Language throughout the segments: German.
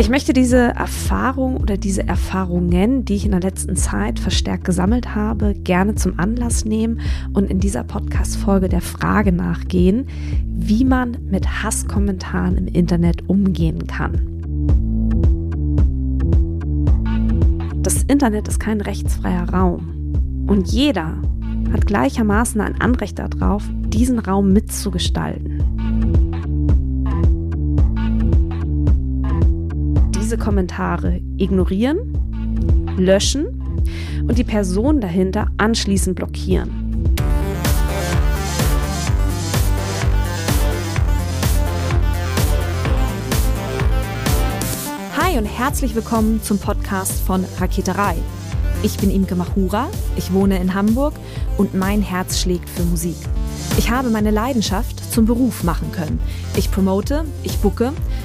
Ich möchte diese Erfahrung oder diese Erfahrungen, die ich in der letzten Zeit verstärkt gesammelt habe, gerne zum Anlass nehmen und in dieser Podcast-Folge der Frage nachgehen, wie man mit Hasskommentaren im Internet umgehen kann. Das Internet ist kein rechtsfreier Raum und jeder hat gleichermaßen ein Anrecht darauf, diesen Raum mitzugestalten. Diese Kommentare ignorieren, löschen und die Person dahinter anschließend blockieren. Hi und herzlich willkommen zum Podcast von Raketerei. Ich bin Imke Machura, ich wohne in Hamburg und mein Herz schlägt für Musik. Ich habe meine Leidenschaft zum Beruf machen können. Ich promote, ich bucke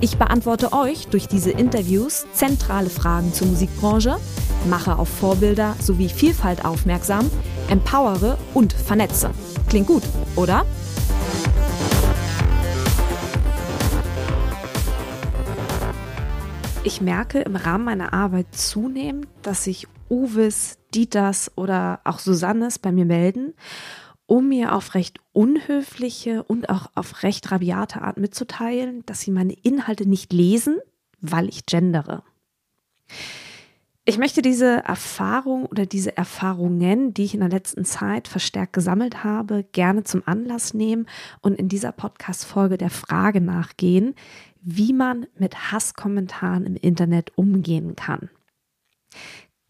Ich beantworte euch durch diese Interviews zentrale Fragen zur Musikbranche, mache auf Vorbilder sowie Vielfalt aufmerksam, empowere und vernetze. Klingt gut, oder? Ich merke im Rahmen meiner Arbeit zunehmend, dass sich Uwes, Dieters oder auch Susannes bei mir melden, um mir auf recht unhöfliche und auch auf recht rabiate Art mitzuteilen, dass sie meine Inhalte nicht lesen, weil ich gendere. Ich möchte diese Erfahrung oder diese Erfahrungen, die ich in der letzten Zeit verstärkt gesammelt habe, gerne zum Anlass nehmen und in dieser Podcast-Folge der Frage nachgehen, wie man mit Hasskommentaren im Internet umgehen kann.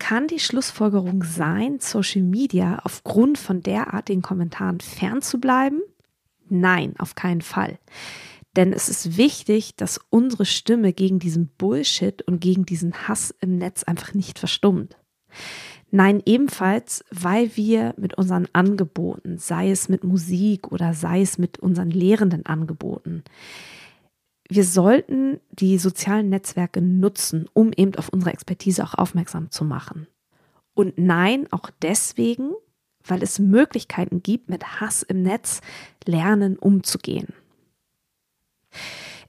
Kann die Schlussfolgerung sein, Social Media aufgrund von derartigen Kommentaren fernzubleiben? Nein, auf keinen Fall. Denn es ist wichtig, dass unsere Stimme gegen diesen Bullshit und gegen diesen Hass im Netz einfach nicht verstummt. Nein, ebenfalls, weil wir mit unseren Angeboten, sei es mit Musik oder sei es mit unseren lehrenden Angeboten, wir sollten die sozialen Netzwerke nutzen, um eben auf unsere Expertise auch aufmerksam zu machen. Und nein, auch deswegen, weil es Möglichkeiten gibt, mit Hass im Netz lernen umzugehen.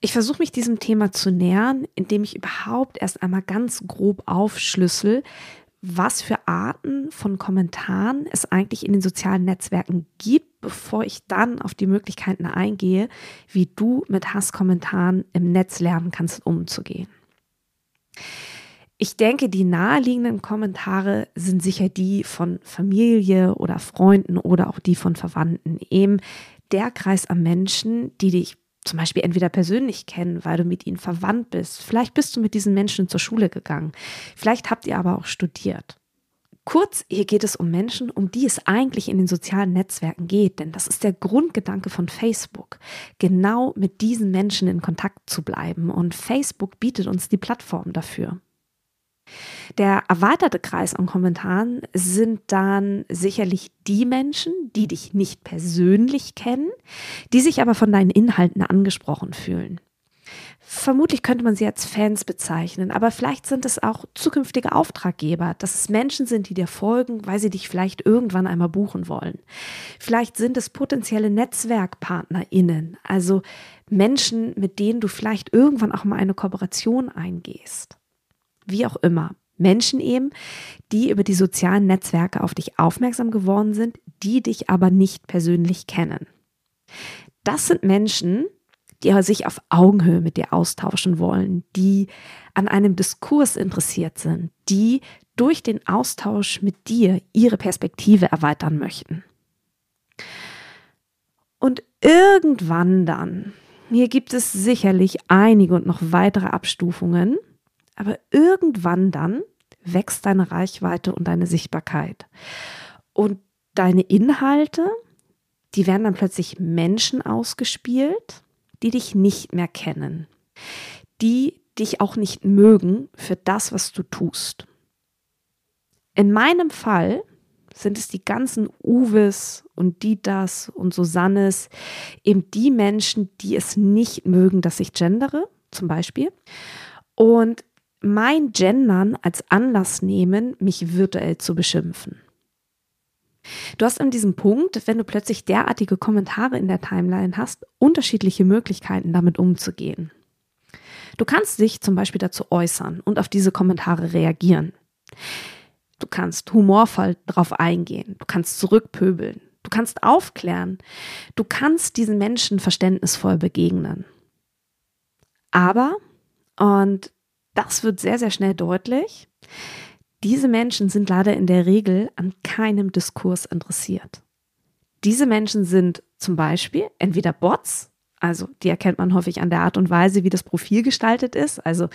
Ich versuche mich diesem Thema zu nähern, indem ich überhaupt erst einmal ganz grob aufschlüssel, was für Arten von Kommentaren es eigentlich in den sozialen Netzwerken gibt, bevor ich dann auf die Möglichkeiten eingehe, wie du mit Hasskommentaren im Netz lernen kannst, umzugehen. Ich denke, die naheliegenden Kommentare sind sicher die von Familie oder Freunden oder auch die von Verwandten. Eben der Kreis an Menschen, die dich zum Beispiel entweder persönlich kennen, weil du mit ihnen verwandt bist. Vielleicht bist du mit diesen Menschen zur Schule gegangen. Vielleicht habt ihr aber auch studiert. Kurz, hier geht es um Menschen, um die es eigentlich in den sozialen Netzwerken geht, denn das ist der Grundgedanke von Facebook, genau mit diesen Menschen in Kontakt zu bleiben. Und Facebook bietet uns die Plattform dafür. Der erweiterte Kreis an Kommentaren sind dann sicherlich die Menschen, die dich nicht persönlich kennen, die sich aber von deinen Inhalten angesprochen fühlen. Vermutlich könnte man sie als Fans bezeichnen, aber vielleicht sind es auch zukünftige Auftraggeber, dass es Menschen sind, die dir folgen, weil sie dich vielleicht irgendwann einmal buchen wollen. Vielleicht sind es potenzielle NetzwerkpartnerInnen, also Menschen, mit denen du vielleicht irgendwann auch mal eine Kooperation eingehst wie auch immer. Menschen eben, die über die sozialen Netzwerke auf dich aufmerksam geworden sind, die dich aber nicht persönlich kennen. Das sind Menschen, die sich auf Augenhöhe mit dir austauschen wollen, die an einem Diskurs interessiert sind, die durch den Austausch mit dir ihre Perspektive erweitern möchten. Und irgendwann dann, hier gibt es sicherlich einige und noch weitere Abstufungen, aber irgendwann dann wächst deine Reichweite und deine Sichtbarkeit. Und deine Inhalte, die werden dann plötzlich Menschen ausgespielt, die dich nicht mehr kennen, die dich auch nicht mögen für das, was du tust. In meinem Fall sind es die ganzen Uwes und Dieters und Susannes, eben die Menschen, die es nicht mögen, dass ich gendere, zum Beispiel. Und mein Gendern als Anlass nehmen, mich virtuell zu beschimpfen. Du hast an diesem Punkt, wenn du plötzlich derartige Kommentare in der Timeline hast, unterschiedliche Möglichkeiten damit umzugehen. Du kannst dich zum Beispiel dazu äußern und auf diese Kommentare reagieren. Du kannst humorvoll darauf eingehen, du kannst zurückpöbeln, du kannst aufklären, du kannst diesen Menschen verständnisvoll begegnen. Aber, und das wird sehr, sehr schnell deutlich, diese Menschen sind leider in der Regel an keinem Diskurs interessiert. Diese Menschen sind zum Beispiel entweder Bots, also die erkennt man häufig an der Art und Weise, wie das Profil gestaltet ist, also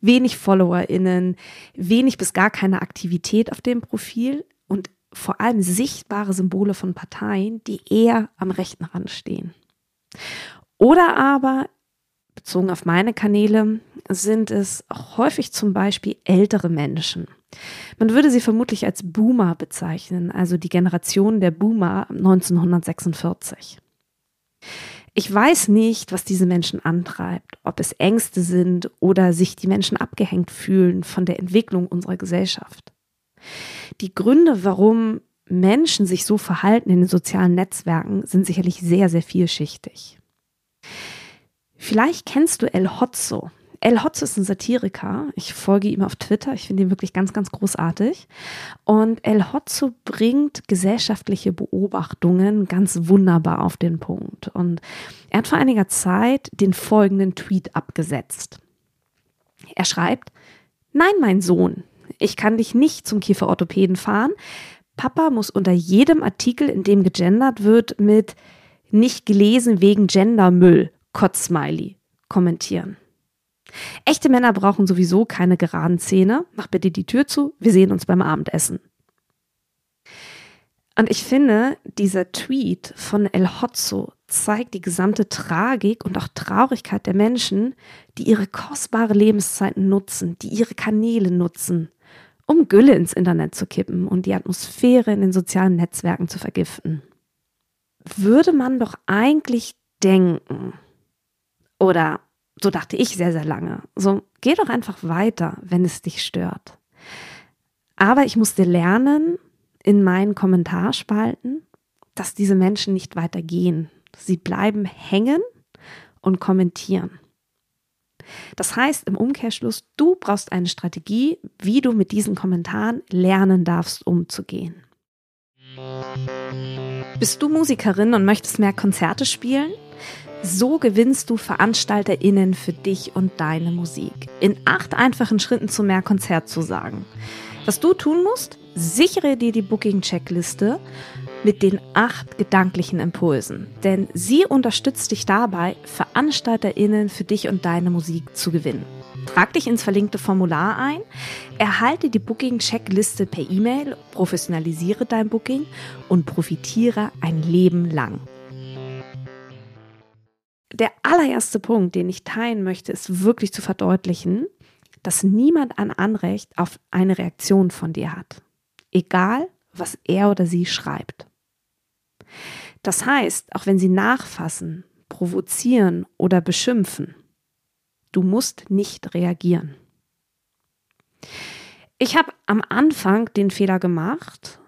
wenig FollowerInnen, wenig bis gar keine Aktivität auf dem Profil und vor allem sichtbare Symbole von Parteien, die eher am rechten Rand stehen. Oder aber bezogen auf meine Kanäle, sind es häufig zum Beispiel ältere Menschen. Man würde sie vermutlich als Boomer bezeichnen, also die Generation der Boomer 1946. Ich weiß nicht, was diese Menschen antreibt, ob es Ängste sind oder sich die Menschen abgehängt fühlen von der Entwicklung unserer Gesellschaft. Die Gründe, warum Menschen sich so verhalten in den sozialen Netzwerken, sind sicherlich sehr, sehr vielschichtig. Vielleicht kennst du El Hotzo. El Hotzo ist ein Satiriker. Ich folge ihm auf Twitter. Ich finde ihn wirklich ganz, ganz großartig. Und El Hotzo bringt gesellschaftliche Beobachtungen ganz wunderbar auf den Punkt. Und er hat vor einiger Zeit den folgenden Tweet abgesetzt. Er schreibt, Nein, mein Sohn, ich kann dich nicht zum Kieferorthopäden fahren. Papa muss unter jedem Artikel, in dem gegendert wird, mit nicht gelesen wegen Gendermüll Kotzsmiley kommentieren. Echte Männer brauchen sowieso keine geraden Zähne. Mach bitte die Tür zu. Wir sehen uns beim Abendessen. Und ich finde, dieser Tweet von El Hotzo zeigt die gesamte Tragik und auch Traurigkeit der Menschen, die ihre kostbare Lebenszeiten nutzen, die ihre Kanäle nutzen, um Gülle ins Internet zu kippen und die Atmosphäre in den sozialen Netzwerken zu vergiften. Würde man doch eigentlich denken, oder so dachte ich sehr, sehr lange. So, geh doch einfach weiter, wenn es dich stört. Aber ich musste lernen in meinen Kommentarspalten, dass diese Menschen nicht weitergehen. Sie bleiben hängen und kommentieren. Das heißt im Umkehrschluss, du brauchst eine Strategie, wie du mit diesen Kommentaren lernen darfst, umzugehen. Bist du Musikerin und möchtest mehr Konzerte spielen? So gewinnst du VeranstalterInnen für dich und deine Musik. In acht einfachen Schritten zu mehr Konzert zu sagen. Was du tun musst, sichere dir die Booking-Checkliste mit den acht gedanklichen Impulsen. Denn sie unterstützt dich dabei, VeranstalterInnen für dich und deine Musik zu gewinnen. Trag dich ins verlinkte Formular ein, erhalte die Booking-Checkliste per E-Mail, professionalisiere dein Booking und profitiere ein Leben lang der allererste Punkt, den ich teilen möchte, ist wirklich zu verdeutlichen, dass niemand ein Anrecht auf eine Reaktion von dir hat. Egal, was er oder sie schreibt. Das heißt, auch wenn sie nachfassen, provozieren oder beschimpfen, du musst nicht reagieren. Ich habe am Anfang den Fehler gemacht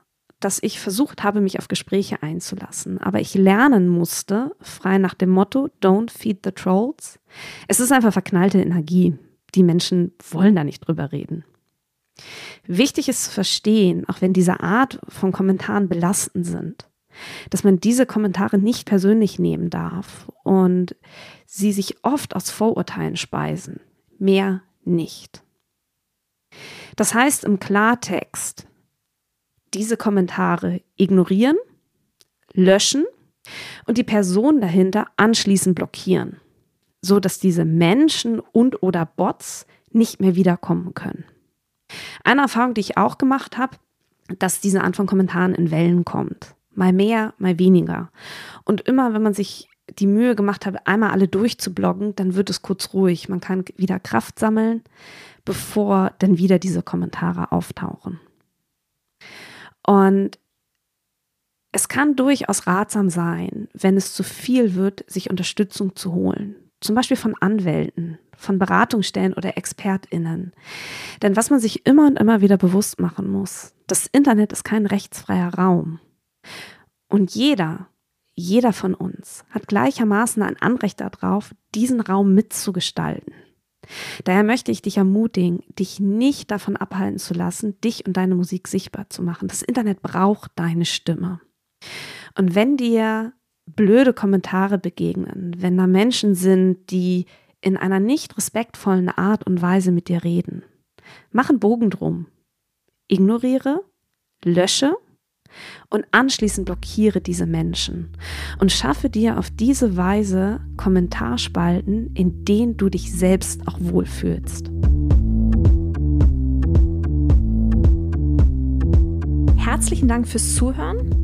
dass ich versucht habe, mich auf Gespräche einzulassen. Aber ich lernen musste, frei nach dem Motto, don't feed the trolls. Es ist einfach verknallte Energie. Die Menschen wollen da nicht drüber reden. Wichtig ist zu verstehen, auch wenn diese Art von Kommentaren belastend sind, dass man diese Kommentare nicht persönlich nehmen darf und sie sich oft aus Vorurteilen speisen. Mehr nicht. Das heißt im Klartext, diese Kommentare ignorieren, löschen und die Person dahinter anschließend blockieren, so dass diese Menschen und oder Bots nicht mehr wiederkommen können. Eine Erfahrung, die ich auch gemacht habe, dass diese Art von Kommentaren in Wellen kommt. Mal mehr, mal weniger. Und immer, wenn man sich die Mühe gemacht hat, einmal alle durchzubloggen, dann wird es kurz ruhig. Man kann wieder Kraft sammeln, bevor dann wieder diese Kommentare auftauchen. Und Es kann durchaus ratsam sein, wenn es zu viel wird, sich Unterstützung zu holen. Zum Beispiel von Anwälten, von Beratungsstellen oder ExpertInnen. Denn was man sich immer und immer wieder bewusst machen muss, das Internet ist kein rechtsfreier Raum. Und jeder, jeder von uns hat gleichermaßen ein Anrecht darauf, diesen Raum mitzugestalten. Daher möchte ich dich ermutigen, dich nicht davon abhalten zu lassen, dich und deine Musik sichtbar zu machen. Das Internet braucht deine Stimme. Und wenn dir blöde Kommentare begegnen, wenn da Menschen sind, die in einer nicht respektvollen Art und Weise mit dir reden, mach einen Bogen drum. Ignoriere, lösche und anschließend blockiere diese Menschen und schaffe dir auf diese Weise Kommentarspalten, in denen du dich selbst auch wohlfühlst. Herzlichen Dank fürs Zuhören.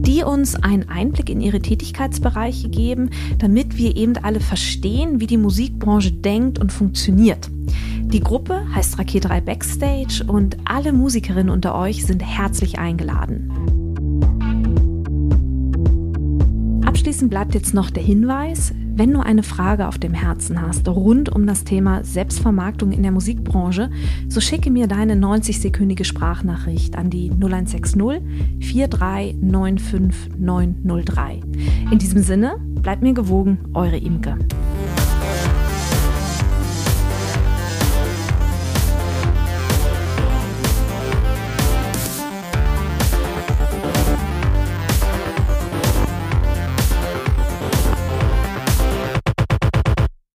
die uns einen Einblick in ihre Tätigkeitsbereiche geben, damit wir eben alle verstehen, wie die Musikbranche denkt und funktioniert. Die Gruppe heißt Raketerei Backstage und alle Musikerinnen unter euch sind herzlich eingeladen. Abschließend bleibt jetzt noch der Hinweis, wenn du eine Frage auf dem Herzen hast rund um das Thema Selbstvermarktung in der Musikbranche, so schicke mir deine 90-sekündige Sprachnachricht an die 0160 4395903. In diesem Sinne, bleibt mir gewogen, eure Imke.